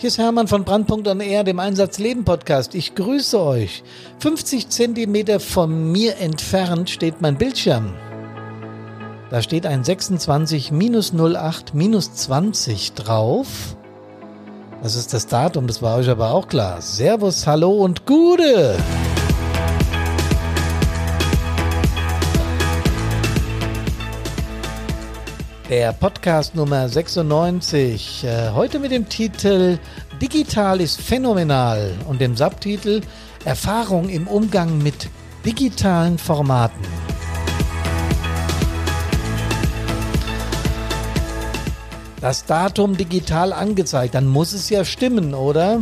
Hier ist Hermann von Brandpunkt on Air, dem Einsatz Leben Podcast. Ich grüße euch. 50 Zentimeter von mir entfernt steht mein Bildschirm. Da steht ein 26 minus 08 minus 20 drauf. Das ist das Datum, das war euch aber auch klar. Servus, hallo und Gude! Der Podcast Nummer 96, äh, heute mit dem Titel Digital ist phänomenal und dem Subtitel Erfahrung im Umgang mit digitalen Formaten. Das Datum digital angezeigt, dann muss es ja stimmen, oder?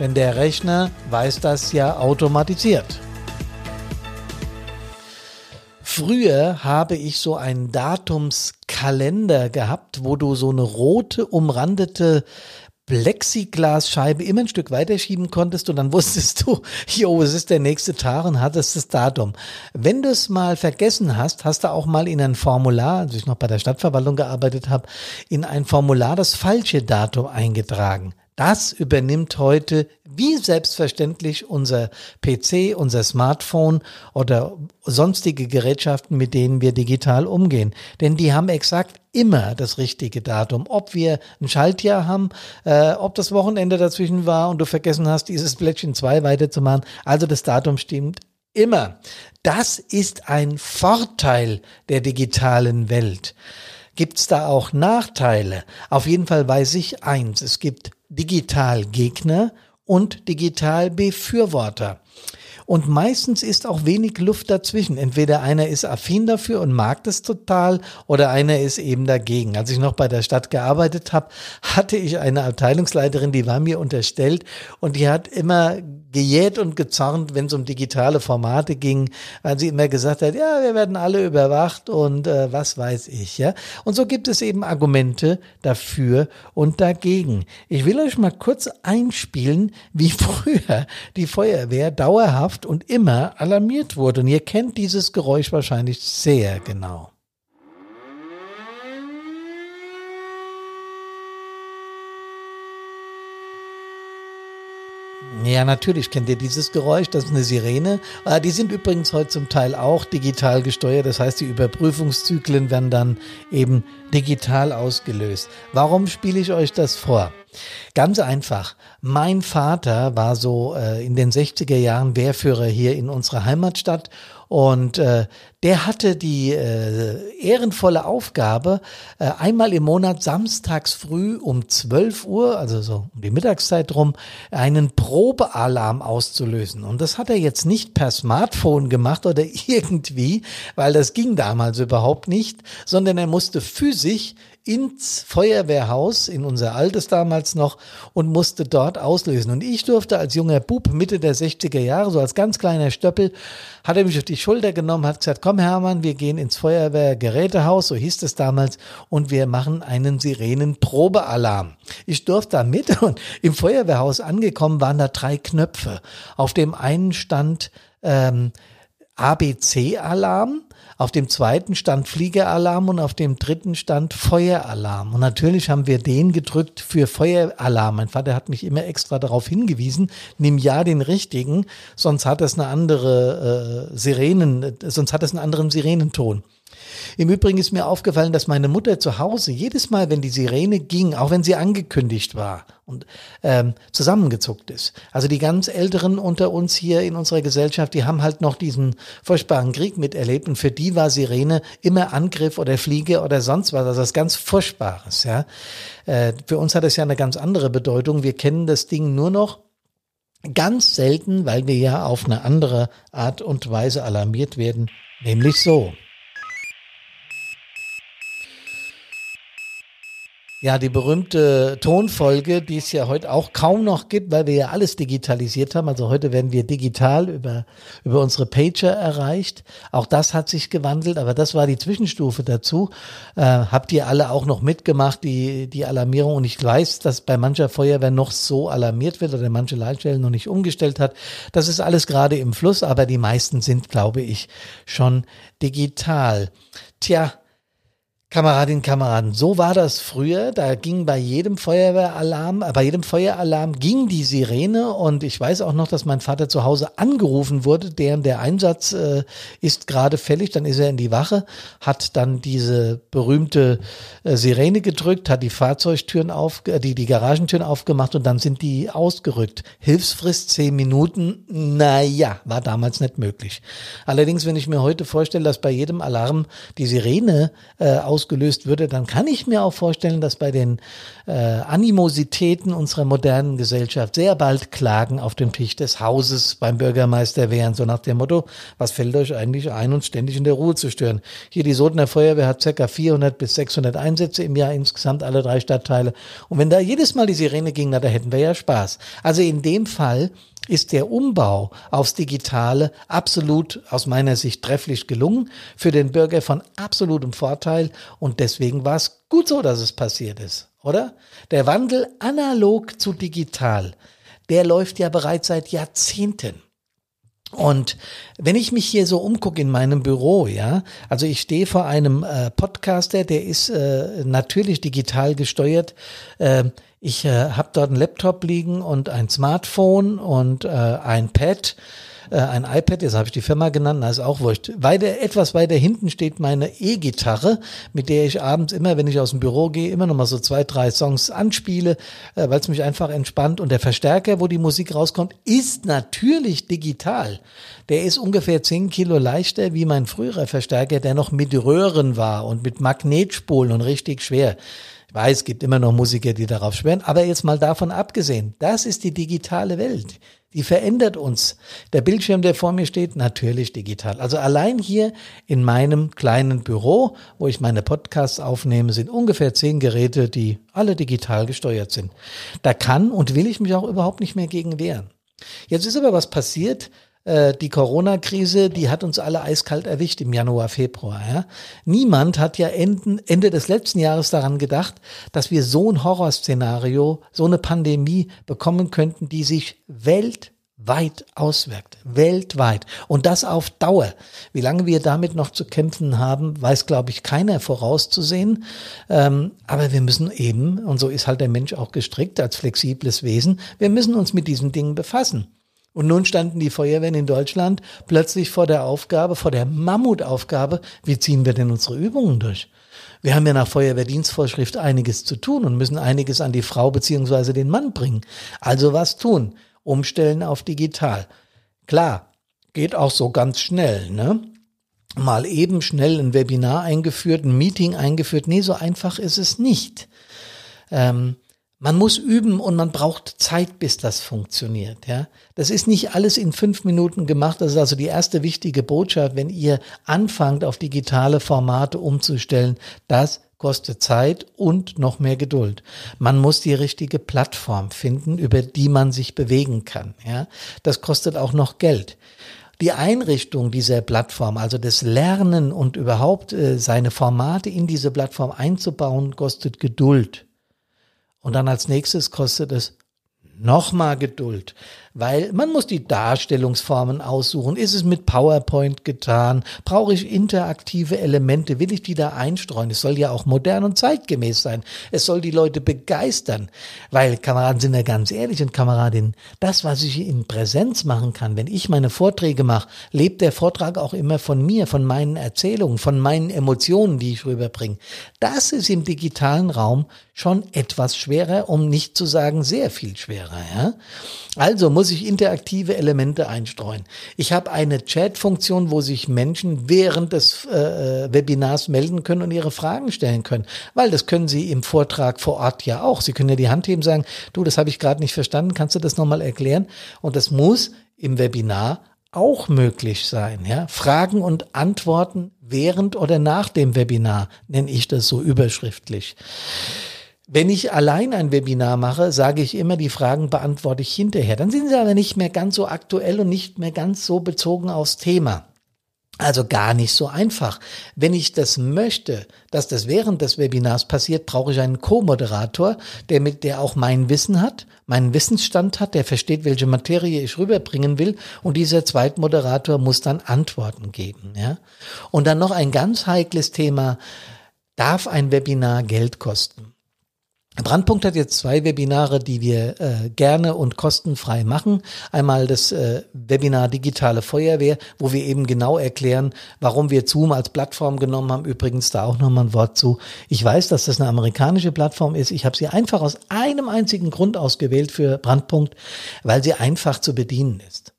Denn der Rechner weiß das ja automatisiert. Früher habe ich so einen Datumskalender gehabt, wo du so eine rote umrandete Plexiglasscheibe immer ein Stück weiterschieben konntest und dann wusstest du, jo, es ist der nächste Tag und hattest das Datum. Wenn du es mal vergessen hast, hast du auch mal in ein Formular, als ich noch bei der Stadtverwaltung gearbeitet habe, in ein Formular das falsche Datum eingetragen. Das übernimmt heute wie selbstverständlich unser PC, unser Smartphone oder sonstige Gerätschaften, mit denen wir digital umgehen. Denn die haben exakt immer das richtige Datum. Ob wir ein Schaltjahr haben, äh, ob das Wochenende dazwischen war und du vergessen hast, dieses Blättchen 2 weiterzumachen. Also das Datum stimmt immer. Das ist ein Vorteil der digitalen Welt. Gibt es da auch Nachteile? Auf jeden Fall weiß ich eins. Es gibt Digitalgegner und Digitalbefürworter. Und meistens ist auch wenig Luft dazwischen. Entweder einer ist affin dafür und mag das total oder einer ist eben dagegen. Als ich noch bei der Stadt gearbeitet habe, hatte ich eine Abteilungsleiterin, die war mir unterstellt und die hat immer gejäht und gezornt, wenn es um digitale Formate ging, weil sie immer gesagt hat, ja, wir werden alle überwacht und äh, was weiß ich, ja. Und so gibt es eben Argumente dafür und dagegen. Ich will euch mal kurz einspielen, wie früher die Feuerwehr dauerhaft und immer alarmiert wurde. Und ihr kennt dieses Geräusch wahrscheinlich sehr genau. Ja, natürlich kennt ihr dieses Geräusch, das ist eine Sirene. Ah, die sind übrigens heute zum Teil auch digital gesteuert, das heißt, die Überprüfungszyklen werden dann eben digital ausgelöst. Warum spiele ich euch das vor? Ganz einfach. Mein Vater war so äh, in den 60er Jahren Wehrführer hier in unserer Heimatstadt und äh, der hatte die äh, ehrenvolle Aufgabe, äh, einmal im Monat samstags früh um 12 Uhr, also so um die Mittagszeit rum, einen Probealarm auszulösen. Und das hat er jetzt nicht per Smartphone gemacht oder irgendwie, weil das ging damals überhaupt nicht, sondern er musste physisch ins Feuerwehrhaus, in unser altes damals noch, und musste dort auslösen. Und ich durfte als junger Bub, Mitte der 60er Jahre, so als ganz kleiner Stöppel, hat er mich auf die Schulter genommen, hat gesagt, komm Hermann, wir gehen ins Feuerwehrgerätehaus, so hieß es damals, und wir machen einen Sirenenprobealarm. Ich durfte da mit und im Feuerwehrhaus angekommen waren da drei Knöpfe. Auf dem einen stand ähm, ABC-Alarm, auf dem zweiten stand Fliegeralarm und auf dem dritten stand Feueralarm. Und natürlich haben wir den gedrückt für Feueralarm. Mein Vater hat mich immer extra darauf hingewiesen, nimm ja den richtigen, sonst hat es eine andere äh, Sirenen, sonst hat es einen anderen Sirenenton. Im Übrigen ist mir aufgefallen, dass meine Mutter zu Hause jedes Mal, wenn die Sirene ging, auch wenn sie angekündigt war und ähm, zusammengezuckt ist. Also die ganz Älteren unter uns hier in unserer Gesellschaft, die haben halt noch diesen furchtbaren Krieg miterlebt und für die war Sirene immer Angriff oder Fliege oder sonst was, also was ganz Furchtbares. Ja, äh, für uns hat es ja eine ganz andere Bedeutung. Wir kennen das Ding nur noch ganz selten, weil wir ja auf eine andere Art und Weise alarmiert werden, nämlich so. Ja, die berühmte Tonfolge, die es ja heute auch kaum noch gibt, weil wir ja alles digitalisiert haben. Also heute werden wir digital über, über unsere Pager erreicht. Auch das hat sich gewandelt, aber das war die Zwischenstufe dazu. Äh, habt ihr alle auch noch mitgemacht, die, die Alarmierung? Und ich weiß, dass bei mancher Feuerwehr noch so alarmiert wird oder manche Leitstellen noch nicht umgestellt hat. Das ist alles gerade im Fluss, aber die meisten sind, glaube ich, schon digital. Tja, Kameradinnen, Kameraden, so war das früher. Da ging bei jedem Feuerwehralarm, äh, bei jedem Feueralarm ging die Sirene und ich weiß auch noch, dass mein Vater zu Hause angerufen wurde, deren der Einsatz äh, ist gerade fällig. Dann ist er in die Wache, hat dann diese berühmte äh, Sirene gedrückt, hat die Fahrzeugtüren auf, äh, die die Garagentüren aufgemacht und dann sind die ausgerückt. Hilfsfrist zehn Minuten, naja, war damals nicht möglich. Allerdings, wenn ich mir heute vorstelle, dass bei jedem Alarm die Sirene äh, ausgelöst würde, dann kann ich mir auch vorstellen, dass bei den äh, Animositäten unserer modernen Gesellschaft sehr bald Klagen auf dem Tisch des Hauses beim Bürgermeister wären, so nach dem Motto, was fällt euch eigentlich ein, uns ständig in der Ruhe zu stören? Hier die Sodener Feuerwehr hat circa 400 bis 600 Einsätze im Jahr insgesamt, alle drei Stadtteile. Und wenn da jedes Mal die Sirene ging, na, da hätten wir ja Spaß. Also in dem Fall ist der Umbau aufs Digitale absolut aus meiner Sicht trefflich gelungen, für den Bürger von absolutem Vorteil und deswegen war es gut so, dass es passiert ist, oder? Der Wandel analog zu digital, der läuft ja bereits seit Jahrzehnten. Und wenn ich mich hier so umgucke in meinem Büro, ja, also ich stehe vor einem äh, Podcaster, der ist äh, natürlich digital gesteuert. Äh, ich äh, habe dort einen Laptop liegen und ein Smartphone und äh, ein Pad äh, ein iPad, jetzt habe ich die Firma genannt, na ist auch wurscht. Weiter, etwas weiter hinten steht meine E-Gitarre, mit der ich abends immer, wenn ich aus dem Büro gehe, immer noch mal so zwei, drei Songs anspiele, äh, weil es mich einfach entspannt. Und der Verstärker, wo die Musik rauskommt, ist natürlich digital. Der ist ungefähr zehn Kilo leichter wie mein früherer Verstärker, der noch mit Röhren war und mit Magnetspulen und richtig schwer. Ich weiß, es gibt immer noch Musiker, die darauf schwören, aber jetzt mal davon abgesehen, das ist die digitale Welt. Die verändert uns. Der Bildschirm, der vor mir steht, natürlich digital. Also allein hier in meinem kleinen Büro, wo ich meine Podcasts aufnehme, sind ungefähr zehn Geräte, die alle digital gesteuert sind. Da kann und will ich mich auch überhaupt nicht mehr gegen wehren. Jetzt ist aber was passiert, die Corona-Krise, die hat uns alle eiskalt erwischt im Januar, Februar. Ja? Niemand hat ja Ende, Ende des letzten Jahres daran gedacht, dass wir so ein Horrorszenario, so eine Pandemie bekommen könnten, die sich weltweit auswirkt. Weltweit. Und das auf Dauer. Wie lange wir damit noch zu kämpfen haben, weiß, glaube ich, keiner vorauszusehen. Ähm, aber wir müssen eben, und so ist halt der Mensch auch gestrickt als flexibles Wesen, wir müssen uns mit diesen Dingen befassen. Und nun standen die Feuerwehren in Deutschland plötzlich vor der Aufgabe, vor der Mammutaufgabe, wie ziehen wir denn unsere Übungen durch? Wir haben ja nach Feuerwehrdienstvorschrift einiges zu tun und müssen einiges an die Frau beziehungsweise den Mann bringen. Also was tun? Umstellen auf digital. Klar, geht auch so ganz schnell, ne? Mal eben schnell ein Webinar eingeführt, ein Meeting eingeführt. Nee, so einfach ist es nicht. Ähm, man muss üben und man braucht Zeit, bis das funktioniert. Ja, das ist nicht alles in fünf Minuten gemacht. Das ist also die erste wichtige Botschaft, wenn ihr anfangt, auf digitale Formate umzustellen. Das kostet Zeit und noch mehr Geduld. Man muss die richtige Plattform finden, über die man sich bewegen kann. Ja, das kostet auch noch Geld. Die Einrichtung dieser Plattform, also das Lernen und überhaupt äh, seine Formate in diese Plattform einzubauen, kostet Geduld. Und dann als nächstes kostet es nochmal Geduld weil man muss die Darstellungsformen aussuchen. Ist es mit PowerPoint getan? Brauche ich interaktive Elemente? Will ich die da einstreuen? Es soll ja auch modern und zeitgemäß sein. Es soll die Leute begeistern, weil Kameraden sind ja ganz ehrlich und Kameradinnen, das, was ich in Präsenz machen kann, wenn ich meine Vorträge mache, lebt der Vortrag auch immer von mir, von meinen Erzählungen, von meinen Emotionen, die ich rüberbringe. Das ist im digitalen Raum schon etwas schwerer, um nicht zu sagen sehr viel schwerer. Ja? Also muss ich interaktive Elemente einstreuen. Ich habe eine Chat-Funktion, wo sich Menschen während des äh, äh, Webinars melden können und ihre Fragen stellen können. Weil das können sie im Vortrag vor Ort ja auch. Sie können ja die Hand heben sagen, du, das habe ich gerade nicht verstanden, kannst du das nochmal erklären? Und das muss im Webinar auch möglich sein. Ja? Fragen und Antworten während oder nach dem Webinar nenne ich das so überschriftlich. Wenn ich allein ein Webinar mache, sage ich immer, die Fragen beantworte ich hinterher. Dann sind sie aber nicht mehr ganz so aktuell und nicht mehr ganz so bezogen aufs Thema. Also gar nicht so einfach. Wenn ich das möchte, dass das während des Webinars passiert, brauche ich einen Co-Moderator, der mit, der auch mein Wissen hat, meinen Wissensstand hat, der versteht, welche Materie ich rüberbringen will. Und dieser Zweitmoderator muss dann Antworten geben, ja. Und dann noch ein ganz heikles Thema Darf ein Webinar Geld kosten? Brandpunkt hat jetzt zwei Webinare, die wir äh, gerne und kostenfrei machen. Einmal das äh, Webinar Digitale Feuerwehr, wo wir eben genau erklären, warum wir Zoom als Plattform genommen haben. Übrigens da auch nochmal ein Wort zu. Ich weiß, dass das eine amerikanische Plattform ist. Ich habe sie einfach aus einem einzigen Grund ausgewählt für Brandpunkt, weil sie einfach zu bedienen ist.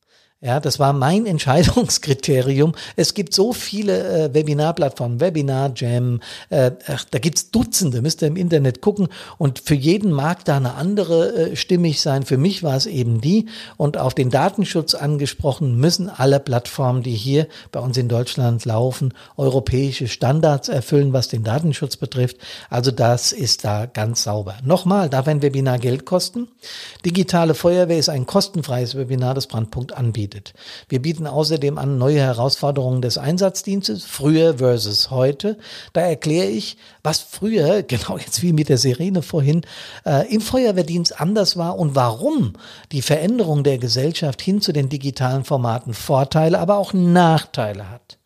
Ja, das war mein Entscheidungskriterium. Es gibt so viele äh, Webinarplattformen, Webinar Jam, äh, ach, da gibt's Dutzende, müsst ihr im Internet gucken. Und für jeden mag da eine andere äh, stimmig sein. Für mich war es eben die. Und auf den Datenschutz angesprochen, müssen alle Plattformen, die hier bei uns in Deutschland laufen, europäische Standards erfüllen, was den Datenschutz betrifft. Also das ist da ganz sauber. Nochmal, darf ein Webinar Geld kosten? Digitale Feuerwehr ist ein kostenfreies Webinar, das Brandpunkt anbietet bietet. Wir bieten außerdem an neue Herausforderungen des Einsatzdienstes, früher versus heute. Da erkläre ich, was früher, genau jetzt wie mit der Sirene vorhin, äh, im Feuerwehrdienst anders war und warum die Veränderung der Gesellschaft hin zu den digitalen Formaten Vorteile, aber auch Nachteile hat.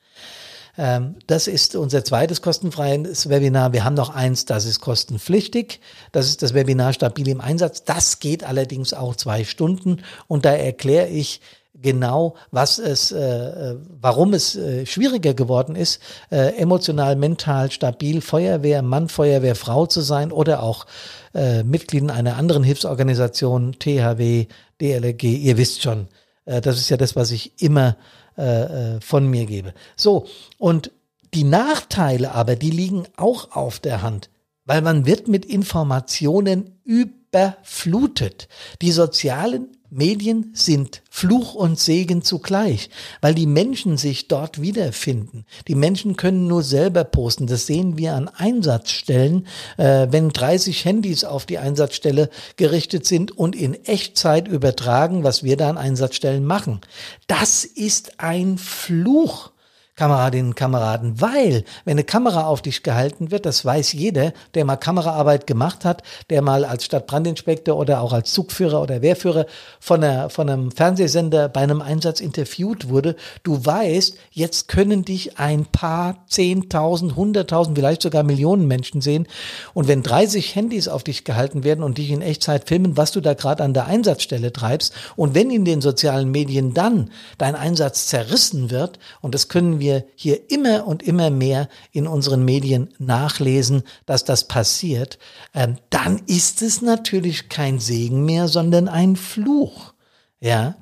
Ähm, das ist unser zweites kostenfreies Webinar. Wir haben noch eins, das ist kostenpflichtig. Das ist das Webinar Stabil im Einsatz. Das geht allerdings auch zwei Stunden und da erkläre ich, genau, was es, äh, äh, warum es äh, schwieriger geworden ist, äh, emotional, mental stabil Feuerwehr, Mann, Feuerwehr, Frau zu sein oder auch äh, Mitglied einer anderen Hilfsorganisation, THW, DLRG, ihr wisst schon, äh, das ist ja das, was ich immer äh, äh, von mir gebe. So, und die Nachteile aber, die liegen auch auf der Hand, weil man wird mit Informationen überflutet. Die sozialen Medien sind Fluch und Segen zugleich, weil die Menschen sich dort wiederfinden. Die Menschen können nur selber posten. Das sehen wir an Einsatzstellen, äh, wenn 30 Handys auf die Einsatzstelle gerichtet sind und in Echtzeit übertragen, was wir da an Einsatzstellen machen. Das ist ein Fluch. Kameradinnen und Kameraden, weil wenn eine Kamera auf dich gehalten wird, das weiß jeder, der mal Kameraarbeit gemacht hat, der mal als Stadtbrandinspektor oder auch als Zugführer oder Wehrführer von, einer, von einem Fernsehsender bei einem Einsatz interviewt wurde, du weißt, jetzt können dich ein paar Zehntausend, Hunderttausend, vielleicht sogar Millionen Menschen sehen. Und wenn 30 Handys auf dich gehalten werden und dich in Echtzeit filmen, was du da gerade an der Einsatzstelle treibst und wenn in den sozialen Medien dann dein Einsatz zerrissen wird und das können wir wir hier immer und immer mehr in unseren Medien nachlesen, dass das passiert, ähm, dann ist es natürlich kein Segen mehr, sondern ein Fluch. Ja.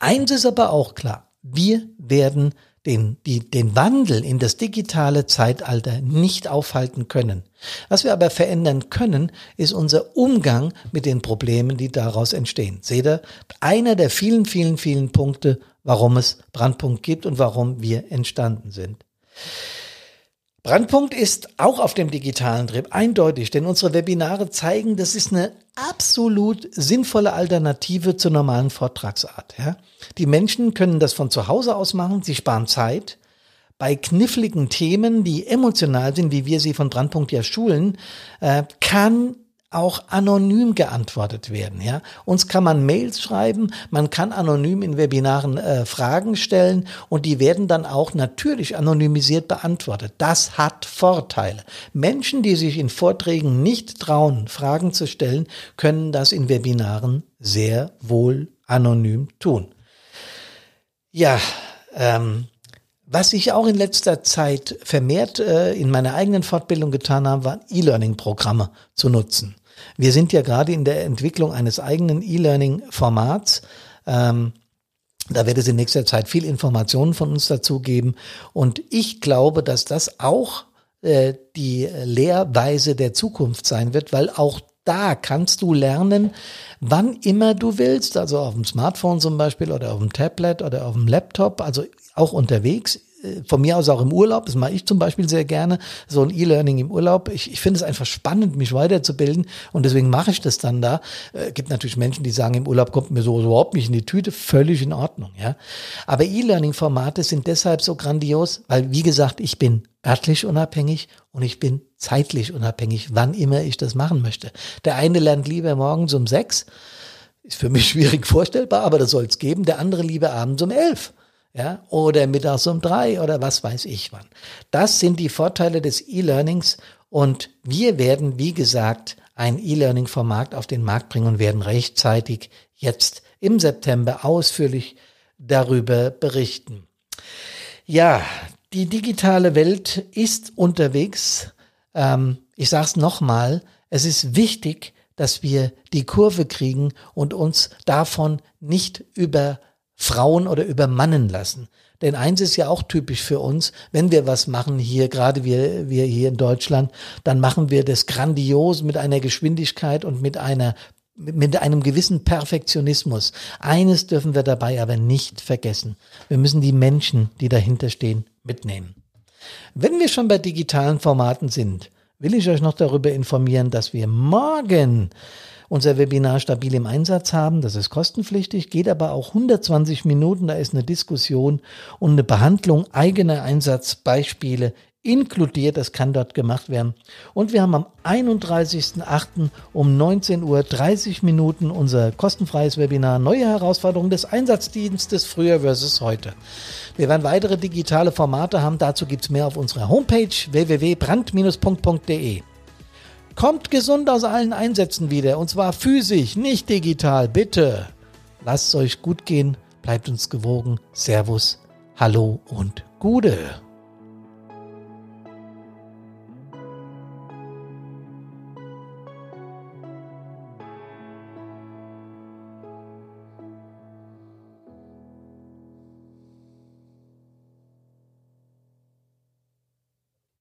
Eins ist aber auch klar. Wir werden den, die, den Wandel in das digitale Zeitalter nicht aufhalten können. Was wir aber verändern können, ist unser Umgang mit den Problemen, die daraus entstehen. Seht ihr, einer der vielen, vielen, vielen Punkte, warum es Brandpunkt gibt und warum wir entstanden sind. Brandpunkt ist auch auf dem digitalen Trip eindeutig, denn unsere Webinare zeigen, das ist eine absolut sinnvolle Alternative zur normalen Vortragsart. Ja? Die Menschen können das von zu Hause aus machen, sie sparen Zeit. Bei kniffligen Themen, die emotional sind, wie wir sie von Brandpunkt ja schulen, äh, kann auch anonym geantwortet werden. Ja, uns kann man Mails schreiben, man kann anonym in Webinaren äh, Fragen stellen und die werden dann auch natürlich anonymisiert beantwortet. Das hat Vorteile. Menschen, die sich in Vorträgen nicht trauen, Fragen zu stellen, können das in Webinaren sehr wohl anonym tun. Ja, ähm, was ich auch in letzter Zeit vermehrt äh, in meiner eigenen Fortbildung getan habe, war E-Learning-Programme zu nutzen. Wir sind ja gerade in der Entwicklung eines eigenen E-Learning-Formats. Ähm, da wird es in nächster Zeit viel Informationen von uns dazu geben. Und ich glaube, dass das auch äh, die Lehrweise der Zukunft sein wird, weil auch da kannst du lernen, wann immer du willst, also auf dem Smartphone zum Beispiel oder auf dem Tablet oder auf dem Laptop, also auch unterwegs von mir aus auch im Urlaub, das mache ich zum Beispiel sehr gerne, so ein E-Learning im Urlaub. Ich, ich finde es einfach spannend, mich weiterzubilden und deswegen mache ich das dann da. Äh, gibt natürlich Menschen, die sagen, im Urlaub kommt mir so überhaupt nicht in die Tüte, völlig in Ordnung, ja. Aber E-Learning-Formate sind deshalb so grandios, weil, wie gesagt, ich bin örtlich unabhängig und ich bin zeitlich unabhängig, wann immer ich das machen möchte. Der eine lernt lieber morgens um sechs, ist für mich schwierig vorstellbar, aber das soll es geben. Der andere lieber abends um elf. Ja, oder mittags um drei oder was weiß ich wann. Das sind die Vorteile des E-Learnings und wir werden, wie gesagt, ein E-Learning-Format auf den Markt bringen und werden rechtzeitig jetzt im September ausführlich darüber berichten. Ja, die digitale Welt ist unterwegs. Ähm, ich sage es nochmal, es ist wichtig, dass wir die Kurve kriegen und uns davon nicht über Frauen oder übermannen lassen. Denn eins ist ja auch typisch für uns, wenn wir was machen hier, gerade wir, wir hier in Deutschland, dann machen wir das grandios mit einer Geschwindigkeit und mit einer mit einem gewissen Perfektionismus. Eines dürfen wir dabei aber nicht vergessen. Wir müssen die Menschen, die dahinter stehen, mitnehmen. Wenn wir schon bei digitalen Formaten sind, will ich euch noch darüber informieren, dass wir morgen unser Webinar stabil im Einsatz haben. Das ist kostenpflichtig, geht aber auch 120 Minuten. Da ist eine Diskussion und eine Behandlung eigener Einsatzbeispiele inkludiert. Das kann dort gemacht werden. Und wir haben am 31.08. um 19 Uhr 30 Minuten unser kostenfreies Webinar Neue Herausforderungen des Einsatzdienstes früher versus heute. Wir werden weitere digitale Formate haben. Dazu gibt es mehr auf unserer Homepage www.brand-punkt.de. Kommt gesund aus allen Einsätzen wieder und zwar physisch, nicht digital, bitte. Lasst es euch gut gehen, bleibt uns gewogen. Servus, hallo und Gude.